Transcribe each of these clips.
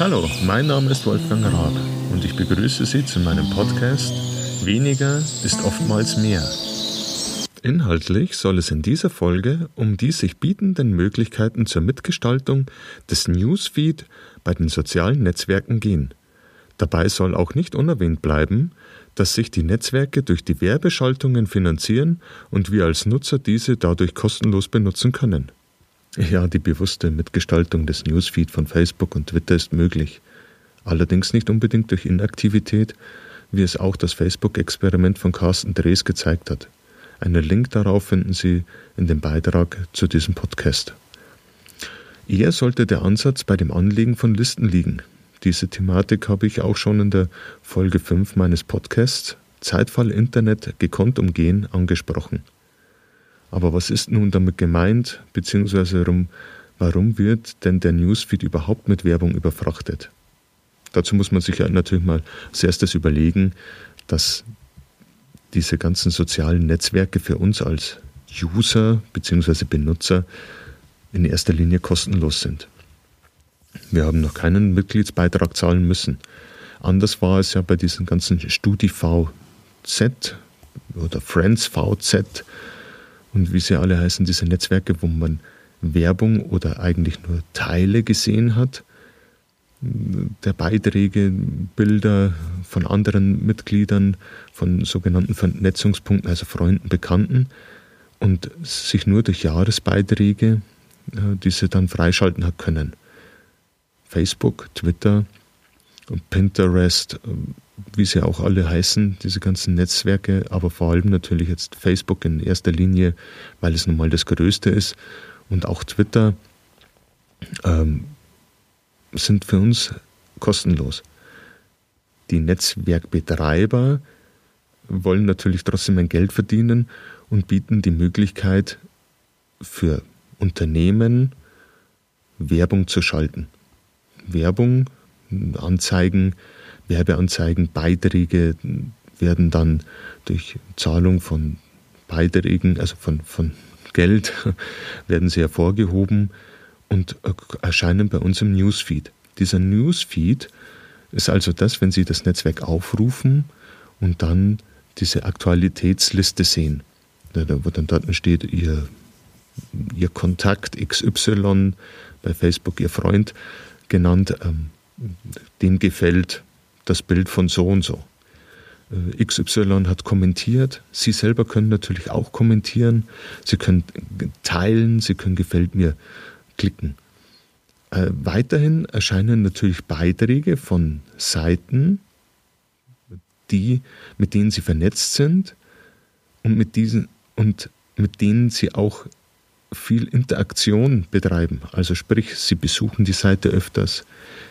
Hallo, mein Name ist Wolfgang Raab und ich begrüße Sie zu meinem Podcast Weniger ist oftmals mehr. Inhaltlich soll es in dieser Folge um die sich bietenden Möglichkeiten zur Mitgestaltung des Newsfeed bei den sozialen Netzwerken gehen. Dabei soll auch nicht unerwähnt bleiben, dass sich die Netzwerke durch die Werbeschaltungen finanzieren und wir als Nutzer diese dadurch kostenlos benutzen können. Ja, die bewusste Mitgestaltung des Newsfeed von Facebook und Twitter ist möglich. Allerdings nicht unbedingt durch Inaktivität, wie es auch das Facebook-Experiment von Carsten Drees gezeigt hat. Einen Link darauf finden Sie in dem Beitrag zu diesem Podcast. Eher sollte der Ansatz bei dem Anlegen von Listen liegen. Diese Thematik habe ich auch schon in der Folge 5 meines Podcasts Zeitfall Internet gekonnt umgehen angesprochen. Aber was ist nun damit gemeint, beziehungsweise warum, wird denn der Newsfeed überhaupt mit Werbung überfrachtet? Dazu muss man sich ja natürlich mal als erstes überlegen, dass diese ganzen sozialen Netzwerke für uns als User bzw. Benutzer in erster Linie kostenlos sind. Wir haben noch keinen Mitgliedsbeitrag zahlen müssen. Anders war es ja bei diesen ganzen StudiVZ oder FriendsVZ und wie sie alle heißen, diese Netzwerke, wo man Werbung oder eigentlich nur Teile gesehen hat der Beiträge, Bilder von anderen Mitgliedern, von sogenannten Vernetzungspunkten, also Freunden, Bekannten und sich nur durch Jahresbeiträge äh, diese dann freischalten hat können. Facebook, Twitter Pinterest, äh, wie sie auch alle heißen, diese ganzen Netzwerke, aber vor allem natürlich jetzt Facebook in erster Linie, weil es nun mal das Größte ist und auch Twitter. Ähm, sind für uns kostenlos. Die Netzwerkbetreiber wollen natürlich trotzdem ein Geld verdienen und bieten die Möglichkeit für Unternehmen Werbung zu schalten. Werbung, Anzeigen, Werbeanzeigen, Beiträge werden dann durch Zahlung von Beiträgen, also von, von Geld, werden sie hervorgehoben und erscheinen bei uns im Newsfeed. Dieser Newsfeed ist also das, wenn Sie das Netzwerk aufrufen und dann diese Aktualitätsliste sehen, wo dann dort steht, Ihr, Ihr Kontakt XY, bei Facebook Ihr Freund genannt, ähm, dem gefällt das Bild von so und so. Äh, XY hat kommentiert. Sie selber können natürlich auch kommentieren. Sie können teilen, Sie können gefällt mir klicken. Äh, weiterhin erscheinen natürlich Beiträge von Seiten, die, mit denen Sie vernetzt sind und mit, diesen, und mit denen Sie auch viel Interaktion betreiben. Also sprich, Sie besuchen die Seite öfters,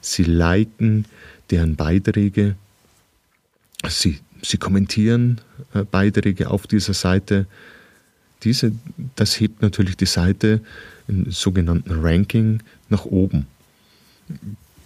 Sie liken deren Beiträge, Sie, Sie kommentieren äh, Beiträge auf dieser Seite. Diese, das hebt natürlich die Seite im sogenannten Ranking nach oben.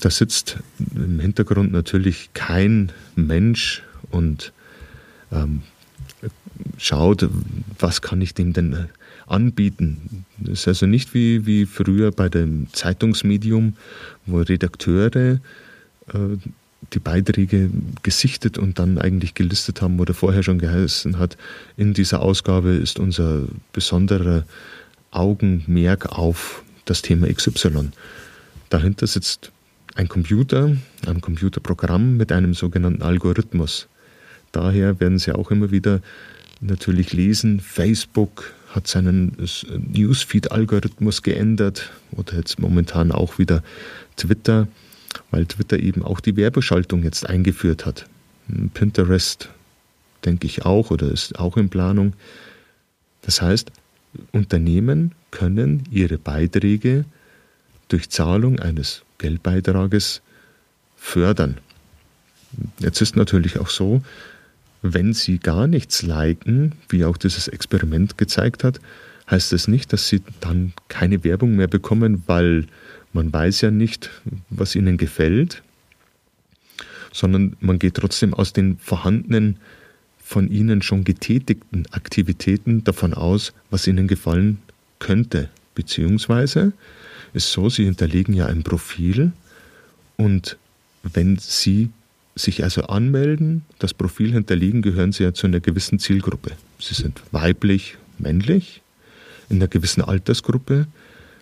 Da sitzt im Hintergrund natürlich kein Mensch und ähm, schaut, was kann ich dem denn anbieten. Das ist also nicht wie, wie früher bei dem Zeitungsmedium, wo Redakteure äh, die Beiträge gesichtet und dann eigentlich gelistet haben oder vorher schon geheißen hat, in dieser Ausgabe ist unser besonderer Augenmerk auf das Thema XY. Dahinter sitzt ein Computer, ein Computerprogramm mit einem sogenannten Algorithmus. Daher werden Sie auch immer wieder natürlich lesen, Facebook hat seinen Newsfeed-Algorithmus geändert oder jetzt momentan auch wieder Twitter, weil Twitter eben auch die Werbeschaltung jetzt eingeführt hat. Pinterest denke ich auch oder ist auch in Planung. Das heißt, Unternehmen können ihre Beiträge durch Zahlung eines Geldbeitrages fördern. Jetzt ist natürlich auch so, wenn sie gar nichts liken, wie auch dieses Experiment gezeigt hat, heißt das nicht, dass sie dann keine Werbung mehr bekommen, weil man weiß ja nicht, was ihnen gefällt, sondern man geht trotzdem aus den vorhandenen von Ihnen schon getätigten Aktivitäten davon aus, was Ihnen gefallen könnte. Beziehungsweise ist so, Sie hinterlegen ja ein Profil Und wenn Sie sich also anmelden, das Profil hinterlegen, gehören Sie ja zu einer gewissen Zielgruppe. Sie sind weiblich, männlich, in einer gewissen Altersgruppe.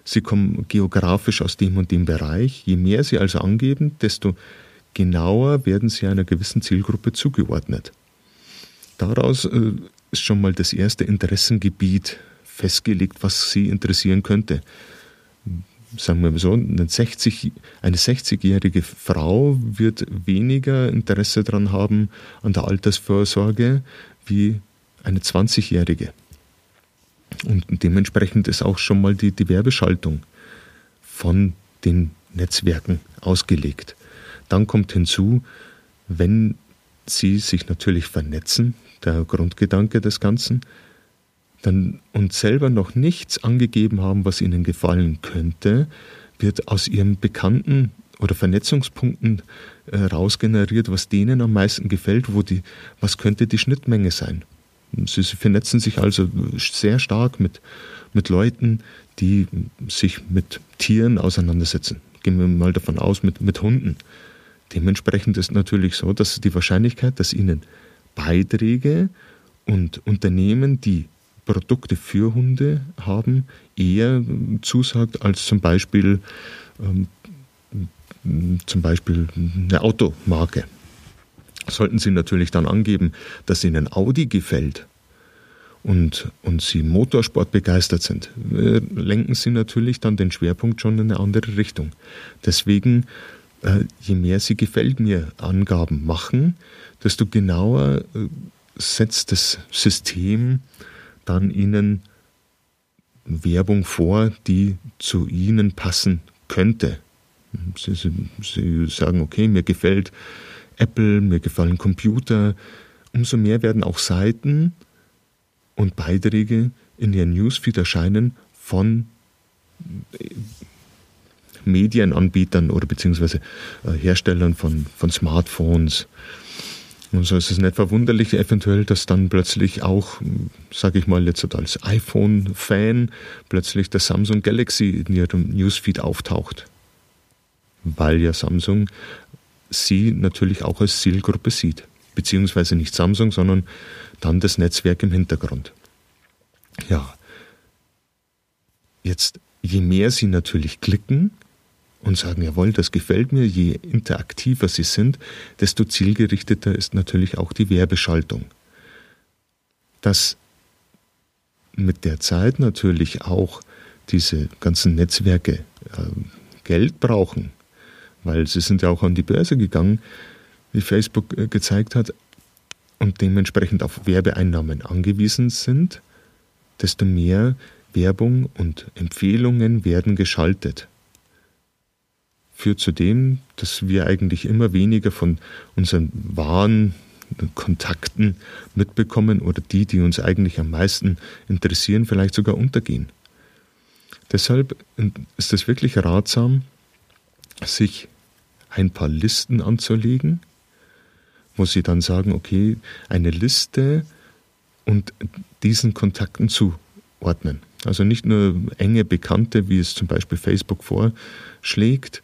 Sie kommen geografisch aus dem und dem Bereich. Je mehr Sie also angeben, desto genauer werden Sie einer gewissen Zielgruppe zugeordnet. Daraus äh, ist schon mal das erste Interessengebiet festgelegt, was Sie interessieren könnte sagen wir mal so, eine 60, eine 60-jährige Frau wird weniger Interesse daran haben an der Altersvorsorge wie eine 20-jährige. Und dementsprechend ist auch schon mal die, die Werbeschaltung von den Netzwerken ausgelegt. Dann kommt hinzu, wenn sie sich natürlich vernetzen, der Grundgedanke des Ganzen, dann und selber noch nichts angegeben haben, was ihnen gefallen könnte, wird aus ihren Bekannten oder Vernetzungspunkten äh, rausgeneriert, was denen am meisten gefällt, wo die, was könnte die Schnittmenge sein. Sie, sie vernetzen sich also sehr stark mit, mit Leuten, die sich mit Tieren auseinandersetzen. Gehen wir mal davon aus, mit, mit Hunden. Dementsprechend ist natürlich so, dass die Wahrscheinlichkeit, dass ihnen Beiträge und Unternehmen, die Produkte für Hunde haben, eher zusagt als zum Beispiel, ähm, zum Beispiel eine Automarke. Sollten Sie natürlich dann angeben, dass Ihnen Audi gefällt und, und Sie Motorsport begeistert sind, äh, lenken Sie natürlich dann den Schwerpunkt schon in eine andere Richtung. Deswegen, äh, je mehr Sie gefällt mir Angaben machen, desto genauer äh, setzt das System dann ihnen Werbung vor, die zu ihnen passen könnte. Sie, sie, sie, sagen, okay, mir gefällt Apple, mir gefallen Computer. Umso mehr werden auch Seiten und Beiträge in ihren Newsfeed erscheinen von äh, Medienanbietern oder beziehungsweise äh, Herstellern von, von Smartphones, und so ist es nicht verwunderlich eventuell, dass dann plötzlich auch, sage ich mal jetzt als iPhone-Fan, plötzlich der Samsung Galaxy in ihrem Newsfeed auftaucht. Weil ja Samsung sie natürlich auch als Zielgruppe sieht. Beziehungsweise nicht Samsung, sondern dann das Netzwerk im Hintergrund. Ja. Jetzt, je mehr sie natürlich klicken, und sagen, jawohl, das gefällt mir, je interaktiver sie sind, desto zielgerichteter ist natürlich auch die Werbeschaltung. Dass mit der Zeit natürlich auch diese ganzen Netzwerke äh, Geld brauchen, weil sie sind ja auch an die Börse gegangen, wie Facebook äh, gezeigt hat, und dementsprechend auf Werbeeinnahmen angewiesen sind, desto mehr Werbung und Empfehlungen werden geschaltet führt zu dem, dass wir eigentlich immer weniger von unseren wahren Kontakten mitbekommen oder die, die uns eigentlich am meisten interessieren, vielleicht sogar untergehen. Deshalb ist es wirklich ratsam, sich ein paar Listen anzulegen, wo Sie dann sagen, okay, eine Liste und diesen Kontakten zuordnen. Also nicht nur enge Bekannte, wie es zum Beispiel Facebook vorschlägt,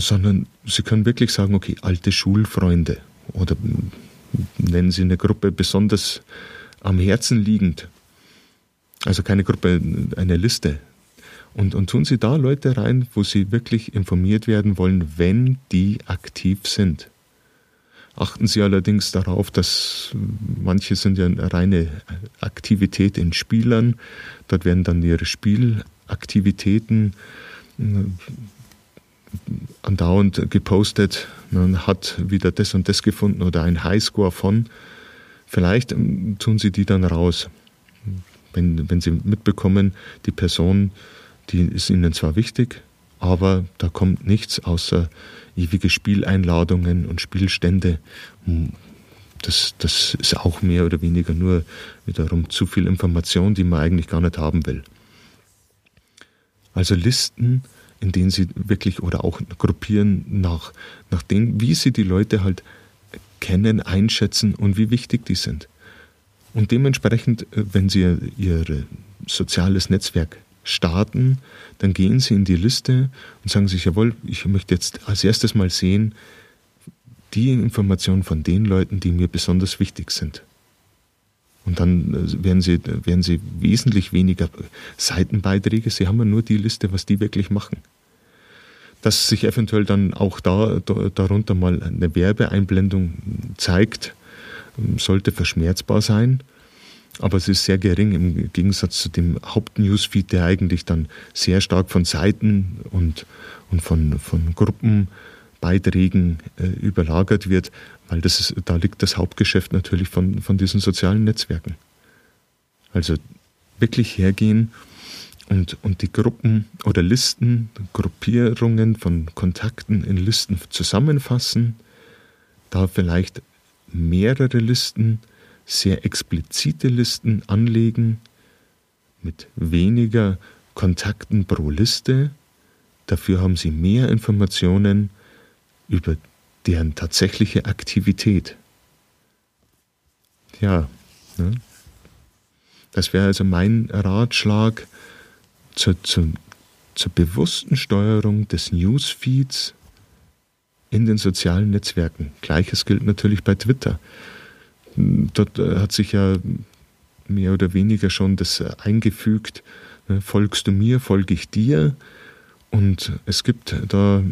sondern Sie können wirklich sagen, okay, alte Schulfreunde oder nennen Sie eine Gruppe besonders am Herzen liegend. Also keine Gruppe, eine Liste. Und, und tun Sie da Leute rein, wo Sie wirklich informiert werden wollen, wenn die aktiv sind. Achten Sie allerdings darauf, dass manche sind ja eine reine Aktivität in Spielern. Dort werden dann ihre Spielaktivitäten andauernd gepostet, man hat wieder das und das gefunden oder ein Highscore von. Vielleicht ähm, tun sie die dann raus. Wenn, wenn sie mitbekommen, die Person, die ist ihnen zwar wichtig, aber da kommt nichts außer ewige Spieleinladungen und Spielstände. Hm, das, das ist auch mehr oder weniger nur wiederum zu viel Information, die man eigentlich gar nicht haben will. Also Listen in denen sie wirklich oder auch gruppieren nach, nach dem, wie sie die Leute halt kennen, einschätzen und wie wichtig die sind. Und dementsprechend, äh, wenn sie ihr soziales Netzwerk starten, dann gehen Sie in die Liste und sagen sich, jawohl, ich möchte jetzt als erstes mal sehen, die Informationen von den Leuten, die mir besonders wichtig sind. Und dann äh, werden Sie, werden Sie wesentlich weniger Seitenbeiträge. Sie haben ja nur die Liste, was die wirklich machen. Dass sich eventuell dann auch da, da darunter mal eine Werbeeinblendung zeigt, sollte verschmerzbar sein. Aber es ist sehr gering im Gegensatz zu dem Hauptnewsfeed, der eigentlich dann sehr stark von Seiten und, und von, von Gruppenbeiträgen äh, überlagert wird, weil das ist, da liegt das Hauptgeschäft natürlich von, von diesen sozialen Netzwerken. Also wirklich hergehen und, und die Gruppen oder Listen, Gruppierungen von Kontakten in Listen zusammenfassen, da vielleicht mehrere Listen sehr explizite Listen anlegen mit weniger Kontakten pro Liste. Dafür haben Sie mehr Informationen über deren tatsächliche Aktivität. Ja, ne? das wäre also mein Ratschlag zur, zur, zur bewussten Steuerung des Newsfeeds in den sozialen Netzwerken. Gleiches gilt natürlich bei Twitter. Dort äh, hat sich ja mehr oder weniger schon das äh, eingefügt, ne, folgst du mir, folge ich dir. Und es gibt da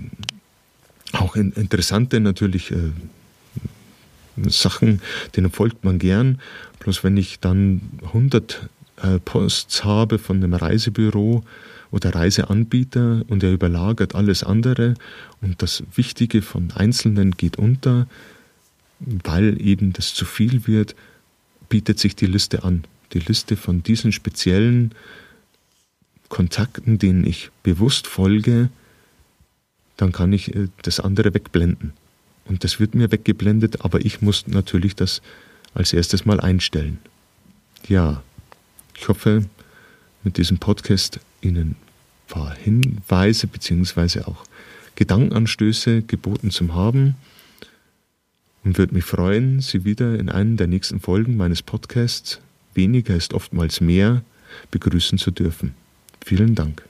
auch interessante natürlich äh, Sachen, denen folgt man gern. Bloß wenn ich dann 100 Posts habe von einem Reisebüro oder Reiseanbieter und er überlagert alles andere und das Wichtige von Einzelnen geht unter, weil eben das zu viel wird, bietet sich die Liste an. Die Liste von diesen speziellen Kontakten, denen ich bewusst folge, dann kann ich äh, das andere wegblenden. Und das wird mir weggeblendet, aber ich muss natürlich das als erstes mal einstellen. Ja, ich hoffe, mit diesem Podcast Ihnen ein paar Hinweise bzw. auch Gedankenanstöße geboten zu haben und würde mich freuen, Sie wieder in einer der nächsten Folgen meines Podcasts Weniger ist oftmals mehr begrüßen zu dürfen. Vielen Dank.